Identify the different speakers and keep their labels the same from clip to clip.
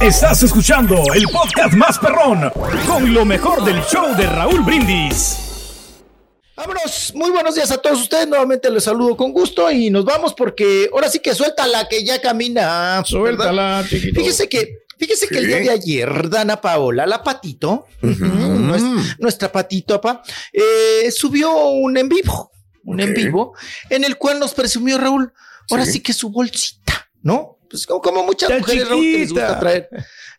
Speaker 1: Estás escuchando el podcast más perrón con lo mejor del show de Raúl Brindis.
Speaker 2: Vámonos, muy buenos días a todos ustedes. Nuevamente les saludo con gusto y nos vamos porque ahora sí que suelta la que ya camina.
Speaker 1: Suéltala.
Speaker 2: Fíjese que, fíjese que el día de ayer, Dana Paola, la patito, nuestra, nuestra patito, apa, eh, subió un en vivo, un en vivo, en el cual nos presumió Raúl, ahora sí,
Speaker 3: Sí.
Speaker 2: que su bolsita, ¿no? Pues como, como muchas mujeres, Raúl, que les gusta traer.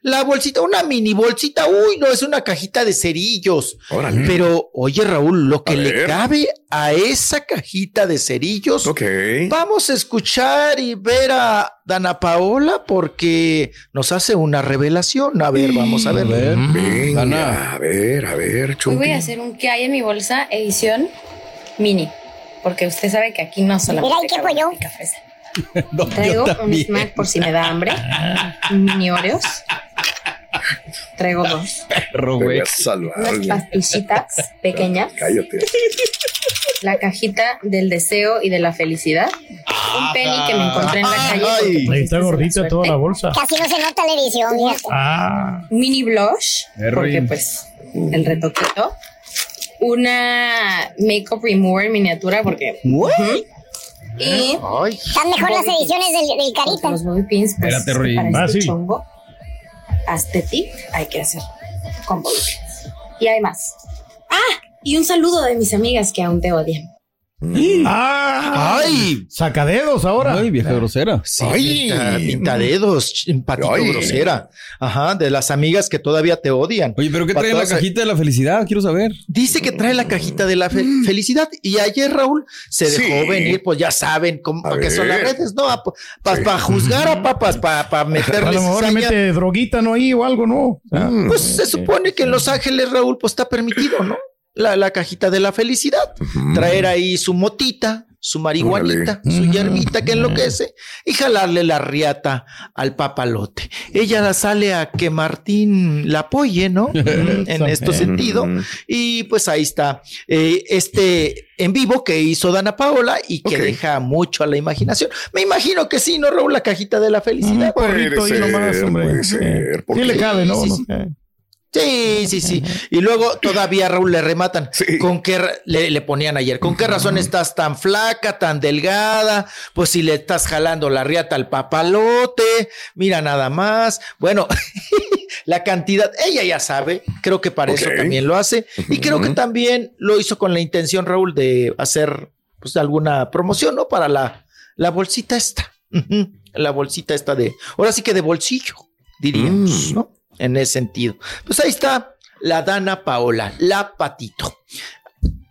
Speaker 2: La bolsita, una mini bolsita, uy, no, es una cajita de cerillos.
Speaker 3: Órale.
Speaker 2: Pero, oye, Raúl, lo que
Speaker 3: A
Speaker 2: le
Speaker 3: ver.
Speaker 2: cabe a esa cajita de cerillos,
Speaker 3: Ok.
Speaker 2: vamos a escuchar y ver a Dana Paola porque nos hace una revelación. A ver, vamos a ver.
Speaker 3: Venga, a ver, a ver,
Speaker 4: Hoy
Speaker 3: Chunky.
Speaker 4: voy a hacer un que hay en mi bolsa edición mini. Porque usted sabe que aquí no solamente
Speaker 5: Mira, ¿y qué
Speaker 4: Traigo un snack por si me da hambre. Mini Oreos. Traigo dos.
Speaker 3: A salvar,
Speaker 4: Unas
Speaker 3: güey.
Speaker 4: pastillitas pequeñas.
Speaker 3: Cállate.
Speaker 4: La cajita del deseo y de la felicidad. Un penny que me encontré en la calle. pues,
Speaker 1: Ahí está
Speaker 4: es la
Speaker 1: gordita toda la bolsa.
Speaker 5: Casi no se nota la edición.
Speaker 1: Ah,
Speaker 4: mini blush, porque pues el retoquito. Una makeup remover miniatura, porque.
Speaker 2: What?
Speaker 4: Y
Speaker 2: Ay,
Speaker 5: Están mejor las ediciones del, del Carita.
Speaker 4: los bobby pins, pues, para
Speaker 1: Ah,
Speaker 4: este
Speaker 1: sí.
Speaker 4: chongo aesthetic hay que hacer con bobby pins. Y hay más. Ah, y un saludo de mis amigas que aún te odian.
Speaker 1: Ah,
Speaker 2: ay.
Speaker 1: sacadedos ahora.
Speaker 6: Ay, vieja grosera.
Speaker 2: Sí,
Speaker 3: Ay.
Speaker 2: pinta, pinta dedos, patito
Speaker 3: Ay.
Speaker 2: grosera. Ajá, de las amigas que todavía te odian.
Speaker 6: Oye, pero ¿qué
Speaker 2: Pa'
Speaker 6: trae la cajita de la felicidad? Quiero saber.
Speaker 2: Dice que trae la cajita de la fe- felicidad y ayer Raúl se dejó
Speaker 3: Sí.
Speaker 2: venir, pues ya saben cómo,
Speaker 3: A
Speaker 2: para qué son las
Speaker 3: ver.
Speaker 2: redes, ¿no? Para
Speaker 3: Sí.
Speaker 2: juzgar a papas, para
Speaker 1: A
Speaker 2: meterles
Speaker 1: lo mejor mete droguita, ¿no? Ahí o algo, ¿no? Ah,
Speaker 3: Mm.
Speaker 2: Pues se supone que en Los Ángeles, Raúl, pues está permitido, ¿no? La, la cajita de la felicidad. Traer ahí su motita, su marihuanita,
Speaker 1: Órale.
Speaker 2: su hierbita que enloquece y jalarle la riata al papalote. Ella sale a que Martín la apoye, ¿no? en este sentido. Y pues ahí está eh, este en vivo que hizo Dana Paola y que deja mucho a la imaginación. Me imagino que sí, ¿no, Raúl? La cajita de la
Speaker 1: Un
Speaker 2: felicidad.
Speaker 3: Puede
Speaker 1: nomás,
Speaker 3: ser,
Speaker 1: hombre.
Speaker 3: puede ser, ¿por
Speaker 1: Sí le cabe, ¿no?
Speaker 2: Sí,
Speaker 1: No
Speaker 2: sí. Sí, sí, sí. Y luego todavía Raúl le rematan.
Speaker 3: Sí.
Speaker 2: ¿Con qué le, le ponían ayer? ¿Con qué razón estás tan flaca, tan delgada? Pues si le estás jalando la riata al papalote, mira nada más. Bueno, la cantidad, ella ya sabe, creo que para eso también lo hace. Y creo que también lo hizo con la intención, Raúl, de hacer pues alguna promoción, ¿no? Para la, la bolsita esta. La bolsita esta de, ahora sí que de bolsillo, diríamos,
Speaker 3: Mm.
Speaker 2: ¿no? En ese sentido. Pues ahí está la Dana Paola, la patito.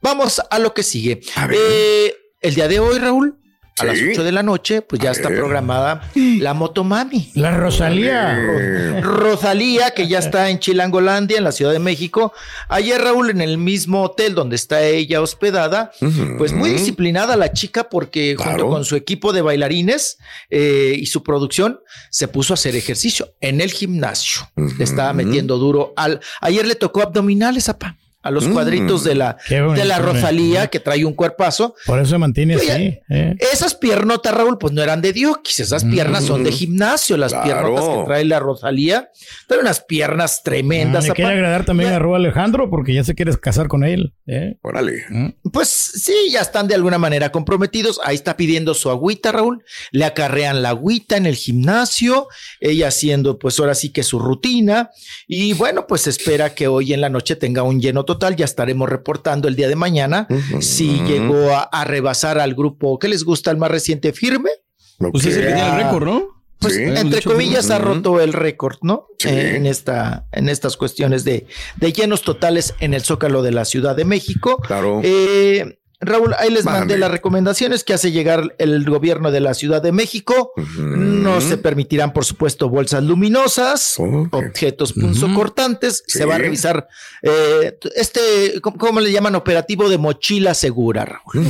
Speaker 2: Vamos a lo que sigue.
Speaker 3: A ver.
Speaker 2: Eh, el día de hoy, Raúl, a las 8 de la noche, pues ya está programada la Motomami.
Speaker 7: La Rosalía.
Speaker 2: Rosalía, que ya está en Chilangolandia, en la Ciudad de México. Ayer, Raúl, en el mismo hotel donde está ella hospedada, pues muy disciplinada la chica porque junto con su equipo de bailarines eh, y su producción se puso a hacer ejercicio en el gimnasio. Le estaba metiendo duro al... Ayer le tocó abdominales, apa a los
Speaker 7: Mm.
Speaker 2: cuadritos de la,
Speaker 7: bonito,
Speaker 2: de la Rosalía, que trae un cuerpazo.
Speaker 7: Por eso se mantiene
Speaker 2: Oye,
Speaker 7: así. ¿eh?
Speaker 2: Esas piernotas, Raúl, pues no eran de Diokis, esas piernas son de gimnasio, las
Speaker 7: Claro.
Speaker 2: piernotas que trae la Rosalía. Trae unas piernas
Speaker 7: Ah,
Speaker 2: tremendas.
Speaker 7: le quiere agradar también a Raúl Alejandro porque ya se quieres casar con él. ¿eh?
Speaker 3: Órale.
Speaker 2: Pues sí, ya están de alguna manera comprometidos. Ahí está pidiendo su agüita, Raúl. Le acarrean la agüita en el gimnasio, ella haciendo pues ahora sí que su rutina. Y bueno, pues espera que hoy en la noche tenga un lleno total. Ya estaremos reportando el día de mañana si llegó a, a rebasar al grupo que les gusta el más reciente firme.
Speaker 6: Pues es el que tiene el récord, ¿no?
Speaker 2: Pues
Speaker 6: Sí.
Speaker 2: entre comillas ha roto el récord, ¿no?
Speaker 6: Sí.
Speaker 2: Eh, en esta, en estas cuestiones de, de llenos totales en el Zócalo de la Ciudad de México.
Speaker 3: Claro.
Speaker 2: Eh, Raúl, ahí les mandé las recomendaciones que hace llegar el gobierno de la Ciudad de México. No se permitirán, por supuesto, bolsas luminosas, objetos punzocortantes. Se va a revisar eh, este, ¿cómo, cómo le llaman? Operativo de mochila segura, Raúl.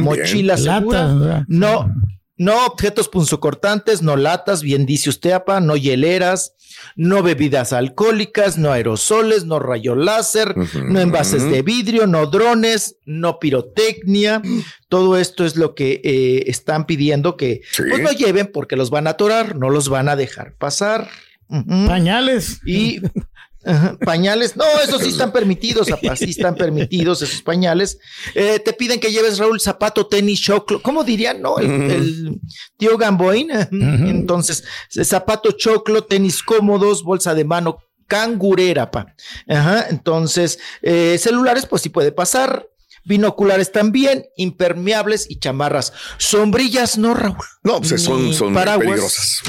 Speaker 2: Mochila
Speaker 7: Bien.
Speaker 2: segura. No, no objetos punzocortantes, no latas, bien dice usted, apa, no hieleras, no bebidas alcohólicas, no aerosoles, no rayo láser, no envases de vidrio, no drones, no pirotecnia. Todo esto es lo que eh, están pidiendo que pues, no lleven porque los van a atorar, no los van a dejar pasar.
Speaker 7: Pañales.
Speaker 2: Y Ajá, pañales, no, esos sí están permitidos, apa, sí están permitidos esos pañales. Eh, te piden que lleves, Raúl, zapato, tenis, choclo. ¿Cómo dirían, no? El, el tío Gamboín. Entonces, zapato, choclo, tenis cómodos, bolsa de mano, cangurera, pa. Ajá, entonces, eh, celulares, pues sí puede pasar. Binoculares también, impermeables y chamarras. Sombrillas no, Raúl.
Speaker 3: No, pues son, son
Speaker 2: paraguas.
Speaker 3: peligrosas.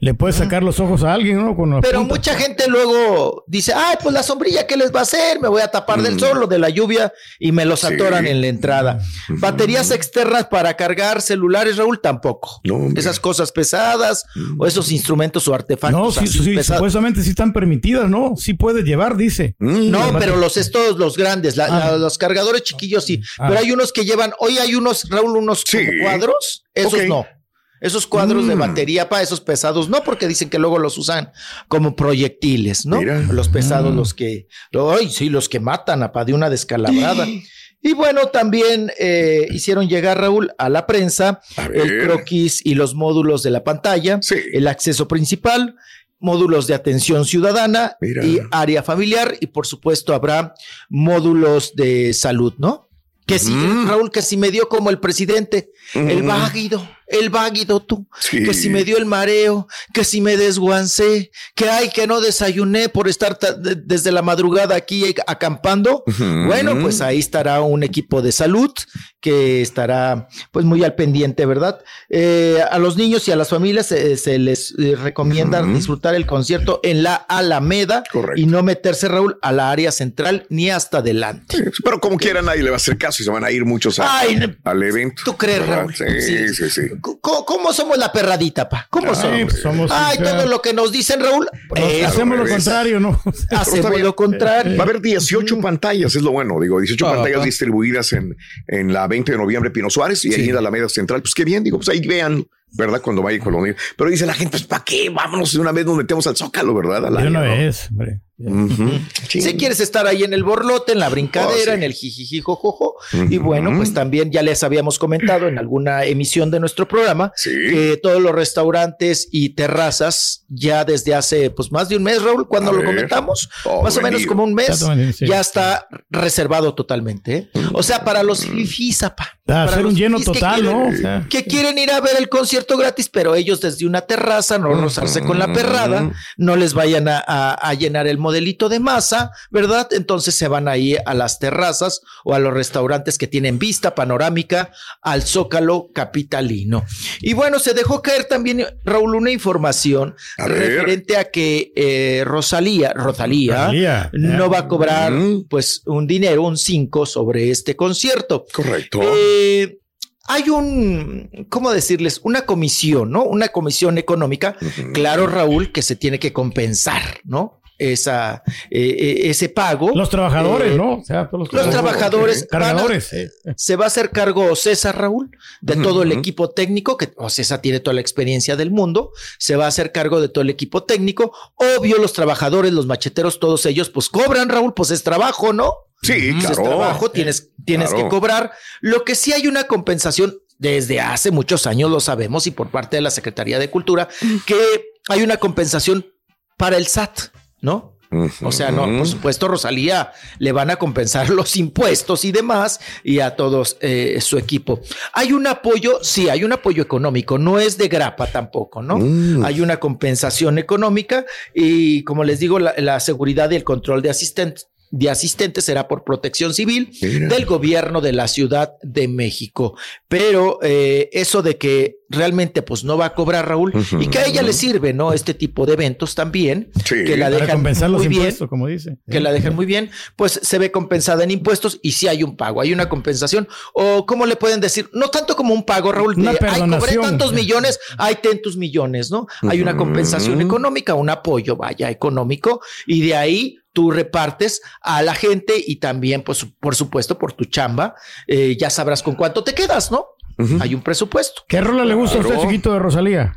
Speaker 7: Le puedes sacar los ojos a alguien, ¿no? Con
Speaker 2: Pero
Speaker 7: punta.
Speaker 2: mucha gente luego dice, ay, pues la sombrilla, ¿qué les va a hacer? Me voy a tapar del sol o de la lluvia y me los atoran en la entrada. Baterías externas para cargar celulares, Raúl, tampoco. Esas cosas pesadas o esos instrumentos o artefactos.
Speaker 7: No, sí, sí,
Speaker 2: pesados.
Speaker 7: supuestamente sí están permitidas, ¿no? Sí puedes llevar, dice.
Speaker 2: No, pero los estos, los grandes, la- la- los cargadores chiquillos sí.
Speaker 7: Ah.
Speaker 2: Pero hay unos que llevan, hoy hay unos, Raúl, unos cuadros, esos no. Esos cuadros de
Speaker 3: Mm.
Speaker 2: batería para esos pesados, no, porque dicen que luego los usan como proyectiles, ¿no? Los pesados,
Speaker 3: Mm.
Speaker 2: los que, ay, sí, los que matan a de una descalabrada. Y bueno, también eh, hicieron llegar, Raúl, a la prensa el croquis y los módulos de la pantalla, el acceso principal, módulos de atención ciudadana y área familiar, y por supuesto habrá módulos de salud, ¿no? Que sí, Raúl, que si me dio como el presidente, el
Speaker 3: Mm.
Speaker 2: váguido, el váguido tú,
Speaker 3: Sí.
Speaker 2: que si me dio el mareo, que si me desguancé, que ay, que no desayuné por estar ta- de- desde la madrugada aquí acampando. Bueno, pues ahí estará un equipo de salud que estará pues muy al pendiente, ¿verdad? Eh, a los niños y a las familias eh, se les eh, recomienda disfrutar el concierto en la Alameda y no meterse, Raúl, a la área central ni hasta adelante.
Speaker 3: Pero como quiera, nadie le va a hacer caso y se van a ir muchos a-
Speaker 2: Ay,
Speaker 3: al evento.
Speaker 2: ¿Tú crees,
Speaker 3: ¿verdad?
Speaker 2: Raúl?
Speaker 3: Sí,
Speaker 2: Sí.
Speaker 3: sí, sí.
Speaker 2: ¿Cómo, cómo somos la perradita, pa? ¿Cómo
Speaker 3: Ay,
Speaker 2: somos?
Speaker 3: somos
Speaker 2: Ay, todo lo que nos dicen, Raúl.
Speaker 7: Hacemos lo contrario, ¿no?
Speaker 2: Hacemos lo contrario.
Speaker 3: Va a haber 18 pantallas, es lo bueno, digo, 18
Speaker 6: Ah,
Speaker 3: pantallas
Speaker 6: ah.
Speaker 3: distribuidas en, en la 20 de noviembre Pino Suárez y ahí
Speaker 6: Sí.
Speaker 3: en la Alameda Central. Pues qué bien, digo, pues ahí vean, ¿verdad? Cuando vaya con los niños. Pero dice la gente, pues ¿para qué? Vámonos de una vez, nos metemos al Zócalo, ¿verdad? Al
Speaker 7: De una
Speaker 3: área, ¿no?
Speaker 7: vez, hombre.
Speaker 3: Sí.
Speaker 2: Si quieres estar ahí en el borlote, en la brincadera,
Speaker 3: Oh, sí.
Speaker 2: en el jijijijojojo. Y bueno, pues también ya les habíamos comentado en alguna emisión de nuestro programa que todos los restaurantes y terrazas ya desde hace pues más de un mes, Raúl, cuando
Speaker 3: A
Speaker 2: lo comentamos,
Speaker 3: Oh,
Speaker 2: más o menos como un mes, ya está reservado totalmente. ¿eh? O sea, para los fifis, apa,
Speaker 7: A
Speaker 2: para
Speaker 7: hacer un lleno total,
Speaker 2: quieren-
Speaker 7: ¿no? O sea,
Speaker 2: que quieren ir a ver el concierto gratis, pero ellos desde una terraza, no rozarse con la perrada, no les vayan a, a- a llenar el modelito de masa, ¿verdad? Entonces se van ahí a las terrazas o a los restaurantes que tienen vista panorámica al zócalo capitalino. Y bueno, se dejó caer también, Raúl, una información
Speaker 3: A
Speaker 2: referente a que eh, Rosalía, Rosalía,
Speaker 7: Rosalía,
Speaker 2: no va a cobrar pues un dinero, un 5 sobre este concierto.
Speaker 3: Correcto.
Speaker 2: Eh, hay un, ¿cómo decirles? Una comisión, ¿no? Una comisión económica, claro, Raúl, que se tiene que compensar, ¿no? Esa, eh, eh, ese pago.
Speaker 7: Los trabajadores,
Speaker 2: Eh,
Speaker 7: ¿no? O sea, todos
Speaker 2: Los trabajadores. a-
Speaker 7: Cargadores.
Speaker 2: se va a hacer cargo César Raúl de todo el equipo técnico, que o César tiene toda la experiencia del mundo, se va a hacer cargo de todo el equipo técnico. Obvio, los trabajadores, los macheteros, todos ellos, pues cobran, Raúl, pues es trabajo, ¿no?
Speaker 3: Sí,
Speaker 2: Pues
Speaker 3: claro.
Speaker 2: Es trabajo, tienes, tienes
Speaker 3: Claro.
Speaker 2: que cobrar. Lo que sí hay una compensación desde hace muchos años, lo sabemos, y por parte de la Secretaría de Cultura, que hay una compensación para el SAT, ¿no? O sea, no, por supuesto, Rosalía le van a compensar los impuestos y demás y a todos eh, su equipo. Hay un apoyo, sí, hay un apoyo económico, no es de grapa tampoco, ¿no? Hay una compensación económica y, como les digo, la, la seguridad y el control de asistentes. De asistentes será por protección civil del gobierno de la Ciudad de México. Pero eh, eso de que realmente pues no va a cobrar Raúl y que a ella le sirve, ¿no? Este tipo de eventos también, que la
Speaker 7: Para
Speaker 2: dejan
Speaker 7: compensar los
Speaker 2: muy bien
Speaker 7: impuestos, como dice.
Speaker 2: que la dejan muy bien, pues se ve compensada en impuestos y si hay un pago, hay una compensación. O cómo le pueden decir, no tanto como un pago, Raúl, de, ay, cobré tantos millones, hay tantos millones, ¿no? Hay una compensación económica, un apoyo, vaya, económico, y de ahí tú repartes a la gente y también, pues, por supuesto, por tu chamba, eh, ya sabrás con cuánto te quedas, ¿no? Hay un presupuesto.
Speaker 7: ¿Qué rola le gusta a usted,
Speaker 2: Claro.
Speaker 7: chiquito de Rosalía?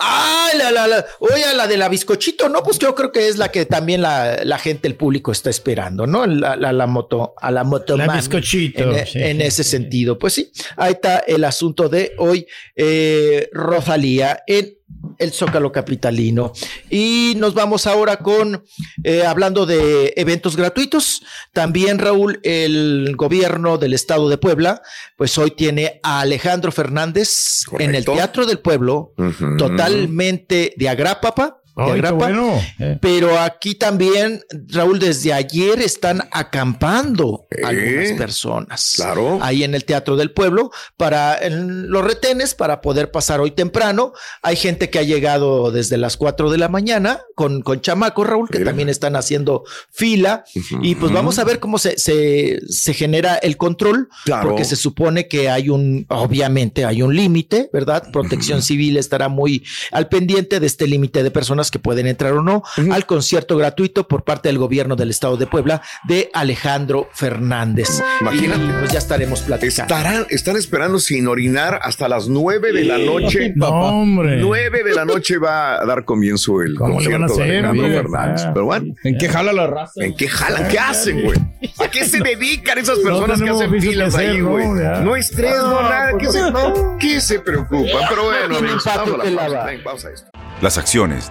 Speaker 2: Ah, la, la, la, oye, la de la bizcochito, no, pues yo creo que es la que también la, la gente, el público está esperando, ¿no? La, la, la moto, a la moto.
Speaker 7: La
Speaker 2: mami.
Speaker 7: bizcochito,
Speaker 2: En,
Speaker 7: sí,
Speaker 2: en
Speaker 7: sí,
Speaker 2: ese sentido, pues sí, ahí está el asunto de hoy, eh, Rosalía en el Zócalo Capitalino. Y nos vamos ahora con, eh, hablando de eventos gratuitos, también Raúl, el gobierno del estado de Puebla, pues hoy tiene a Alejandro Fernández en el. Teatro del Pueblo, totalmente de agrápapa. De
Speaker 7: Ay, qué
Speaker 2: agrapa,
Speaker 7: bueno. Eh.
Speaker 2: Pero aquí también, Raúl, desde ayer están acampando algunas personas.
Speaker 3: Claro.
Speaker 2: Ahí en el Teatro del Pueblo para en los retenes para poder pasar hoy temprano. Hay gente que ha llegado desde las 4 de la mañana con, con chamacos, Raúl, que también están haciendo fila. Y pues vamos a ver cómo se, se, se genera el control,
Speaker 3: Claro.
Speaker 2: porque se supone que hay un, obviamente hay un límite, ¿verdad? Protección Civil estará muy al pendiente de este límite de personas que pueden entrar o no al concierto gratuito por parte del gobierno del estado de Puebla de Alejandro Fernández.
Speaker 3: Imagínate.
Speaker 2: Y, pues ya estaremos platicando.
Speaker 3: Estarán, están esperando sin orinar hasta las nueve de la noche.
Speaker 7: No, hombre.
Speaker 3: Nueve de la noche va a dar comienzo el
Speaker 7: ¿Cómo le van a
Speaker 3: concierto de
Speaker 7: hacer,
Speaker 3: Alejandro
Speaker 7: hombre?
Speaker 3: Fernández.
Speaker 7: Ah.
Speaker 3: Pero bueno,
Speaker 6: ¿En qué jala la raza?
Speaker 3: ¿en qué jalan? ¿Qué hacen, güey? ¿A qué se dedican esas personas que hacen
Speaker 7: que
Speaker 3: filas
Speaker 7: hacer,
Speaker 3: ahí,
Speaker 7: ¿no?
Speaker 3: güey?
Speaker 7: Ya.
Speaker 3: No estrés, no nada. ¿Qué
Speaker 2: pues,
Speaker 3: se,
Speaker 2: no.
Speaker 3: ¿Qué se preocupan? Pero bueno, amigos, vamos a la pausa. pausa esto.
Speaker 8: Las acciones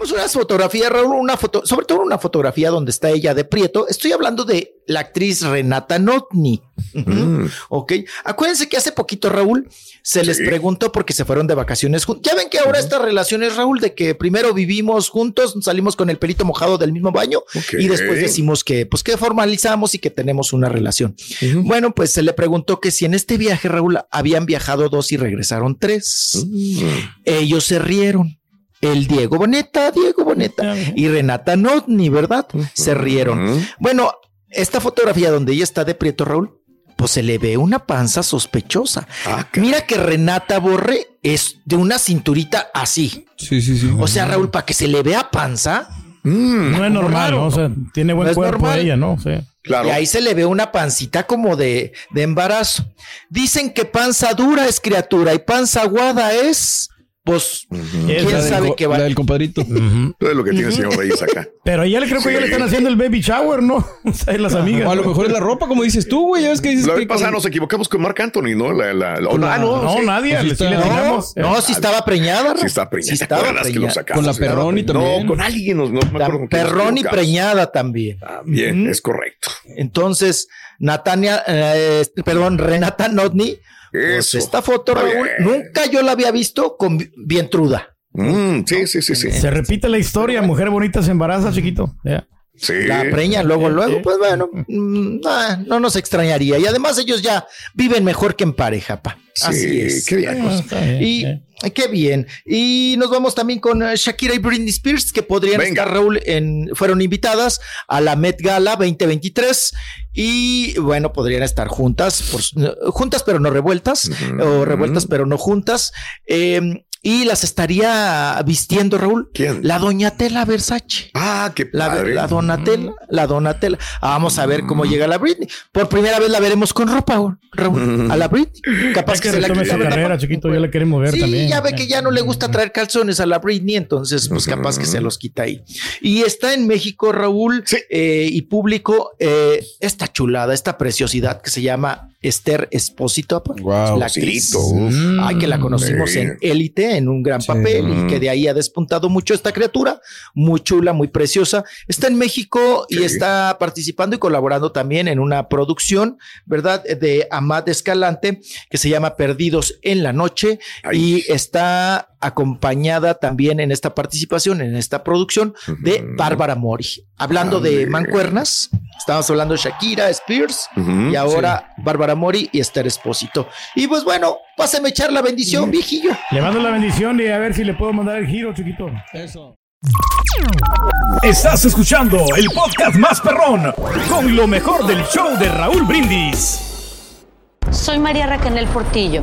Speaker 2: Tenemos unas fotografías, Raúl, una foto, sobre todo una fotografía donde está ella de Prieto. Estoy hablando de la actriz Renata Notni. Ujú. Ok. Acuérdense que hace poquito, Raúl, se les preguntó porque se fueron de vacaciones juntos. Ya ven que ahora estas relaciones, Raúl, de que primero vivimos juntos, salimos con el pelito mojado del mismo baño y después decimos que, pues, que formalizamos y que tenemos una relación. Bueno, pues se le preguntó que si en este viaje, Raúl, habían viajado dos y regresaron tres. Ellos se rieron. El Diego Boneta, Diego Boneta y Renata Notni, ¿verdad? Se rieron. Bueno, esta fotografía donde ella está de Prieto Raúl, pues se le ve una panza sospechosa. Mira que Renata Borre es de una cinturita así.
Speaker 6: Sí, sí, sí.
Speaker 2: O sea, Raúl, para que se le vea panza.
Speaker 7: No es normal, ¿no? O sea, tiene buen
Speaker 2: No
Speaker 7: cuerpo
Speaker 2: normal.
Speaker 7: ella, ¿no? Sí.
Speaker 3: Claro.
Speaker 2: Y ahí se le ve una pancita como de, de embarazo. Dicen que panza dura es criatura y panza aguada es, pues, quién
Speaker 6: La del
Speaker 2: sabe qué va.
Speaker 6: La del compadrito.
Speaker 3: Todo es lo que tiene el señor Reyes acá.
Speaker 7: Pero ya le creo que ya le están haciendo el baby shower, ¿no? O sea, las amigas.
Speaker 6: O a lo mejor es la ropa, como dices tú, güey. Ya ves que dices
Speaker 3: La
Speaker 6: que
Speaker 3: vez pasada
Speaker 6: con-
Speaker 3: nos equivocamos con Marc Anthony, ¿no? La, la, la- ah, no,
Speaker 7: no,
Speaker 3: sí.
Speaker 7: nadie,
Speaker 6: Pues sí está-.
Speaker 2: No, no, si estaba preñada.
Speaker 3: Sí está preñada.
Speaker 2: Sí
Speaker 3: ¿Te
Speaker 2: estaba
Speaker 3: acuerdas que lo
Speaker 2: preñada.
Speaker 3: sacamos?
Speaker 6: Con la
Speaker 3: Estaba
Speaker 6: Perroni
Speaker 3: preñada.
Speaker 6: también.
Speaker 3: No, con alguien. No, no me acuerdo con quién nos
Speaker 2: Perrón y
Speaker 3: equivocamos.
Speaker 2: preñada también.
Speaker 3: Bien,
Speaker 2: Ujú.
Speaker 3: es correcto.
Speaker 2: Entonces, Natania, eh, perdón, Renata Notni, pues esta foto, Raúl, nunca yo la había visto con vi- vientruda.
Speaker 3: Mm, sí, sí, sí, sí.
Speaker 7: Se repite la historia, mujer bonita se embaraza, chiquito.
Speaker 3: Sí.
Speaker 2: La preña luego, luego, pues bueno, mm, ah, no nos extrañaría. Y además ellos ya viven mejor que en pareja, pa. Así
Speaker 3: Sí,
Speaker 2: es.
Speaker 3: qué bien.
Speaker 7: Ah,
Speaker 2: Y. qué bien. Y nos vamos también con eh, Shakira y Britney Spears, que podrían
Speaker 3: Venga.
Speaker 2: estar, Raúl, en, fueron invitadas a la Met Gala 2023. Y bueno, podrían estar juntas, por juntas pero no revueltas, o revueltas pero no juntas. Eh, y las estaría vistiendo, Raúl.
Speaker 3: ¿Quién?
Speaker 2: La doña Tela Versace.
Speaker 3: Ah, qué
Speaker 2: La,
Speaker 3: padre.
Speaker 2: la Donatella, la Donatella. Ah, Vamos a ver cómo llega la Britney. Por primera vez la veremos con ropa, Raúl. A la Britney. Capaz
Speaker 7: Es
Speaker 2: que,
Speaker 7: que
Speaker 2: se la quita,
Speaker 7: carrera, chiquito, ya la queremos ver
Speaker 2: Sí,
Speaker 7: también.
Speaker 2: ya ve que ya no le gusta traer calzones a la Britney, entonces pues capaz que se los quita ahí. Y está en México, Raúl,
Speaker 3: Sí.
Speaker 2: eh, y público, eh, esta chulada, esta preciosidad que se llama Esther Espósito, la actriz.
Speaker 3: Uf.
Speaker 2: Ay, que la conocimos
Speaker 3: Sí.
Speaker 2: en Élite, en un gran papel, y que de ahí ha despuntado mucho esta criatura, muy chula, muy preciosa. Está en México y está participando y colaborando también en una producción, ¿verdad? De Amad Escalante, que se llama Perdidos en la Noche,
Speaker 3: Ay.
Speaker 2: y está acompañada también en esta participación, en esta producción, de. Bárbara Mori. Hablando de mancuernas, estábamos hablando de Shakira, Spears, y ahora Bárbara Mori y Esther Espósito. Y pues bueno, pásame a echar la bendición, viejillo.
Speaker 7: Le mando la bendición y a ver si le puedo mandar el giro, chiquito.
Speaker 6: Eso.
Speaker 1: Estás escuchando el podcast más perrón con lo mejor del show de Raúl Brindis.
Speaker 9: Soy María Raquel Portillo.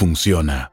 Speaker 10: funciona.